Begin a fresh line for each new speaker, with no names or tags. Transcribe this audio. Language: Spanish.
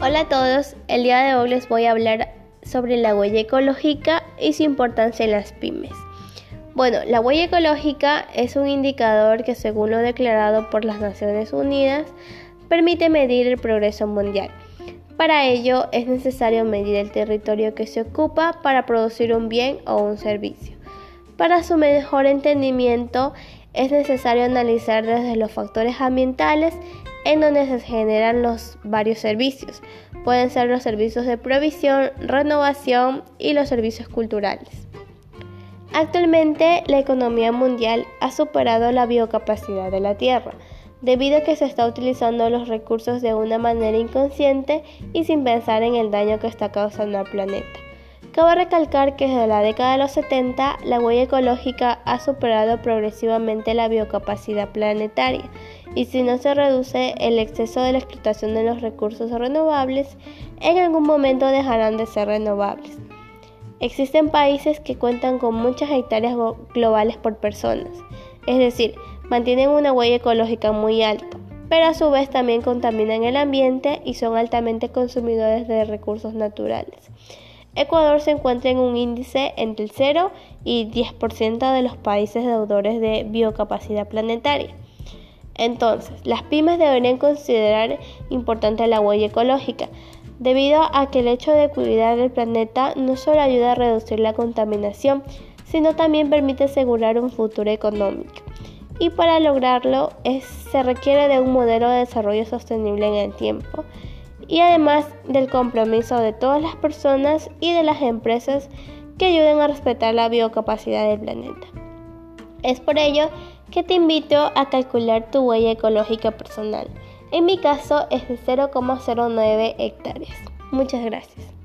Hola a todos, el día de hoy les voy a hablar sobre la huella ecológica y su importancia en las pymes. Bueno, la huella ecológica es un indicador que según lo declarado por las Naciones Unidas permite medir el progreso mundial. Para ello es necesario medir el territorio que se ocupa para producir un bien o un servicio. Para su mejor entendimiento es necesario analizar desde los factores ambientales en donde se generan los varios servicios. Pueden ser los servicios de provisión, renovación y los servicios culturales. Actualmente la economía mundial ha superado la biocapacidad de la Tierra, debido a que se está utilizando los recursos de una manera inconsciente y sin pensar en el daño que está causando al planeta. Cabe recalcar que desde la década de los 70 la huella ecológica ha superado progresivamente la biocapacidad planetaria y si no se reduce el exceso de la explotación de los recursos renovables, en algún momento dejarán de ser renovables. Existen países que cuentan con muchas hectáreas globales por personas, es decir, mantienen una huella ecológica muy alta, pero a su vez también contaminan el ambiente y son altamente consumidores de recursos naturales. Ecuador se encuentra en un índice entre el 0 y 10% de los países deudores de biocapacidad planetaria. Entonces, las pymes deberían considerar importante la huella ecológica, debido a que el hecho de cuidar el planeta no solo ayuda a reducir la contaminación, sino también permite asegurar un futuro económico. Y para lograrlo se requiere de un modelo de desarrollo sostenible en el tiempo y además del compromiso de todas las personas y de las empresas que ayuden a respetar la biocapacidad del planeta. Es por ello que te invito a calcular tu huella ecológica personal. En mi caso es de 0,09 hectáreas. Muchas gracias.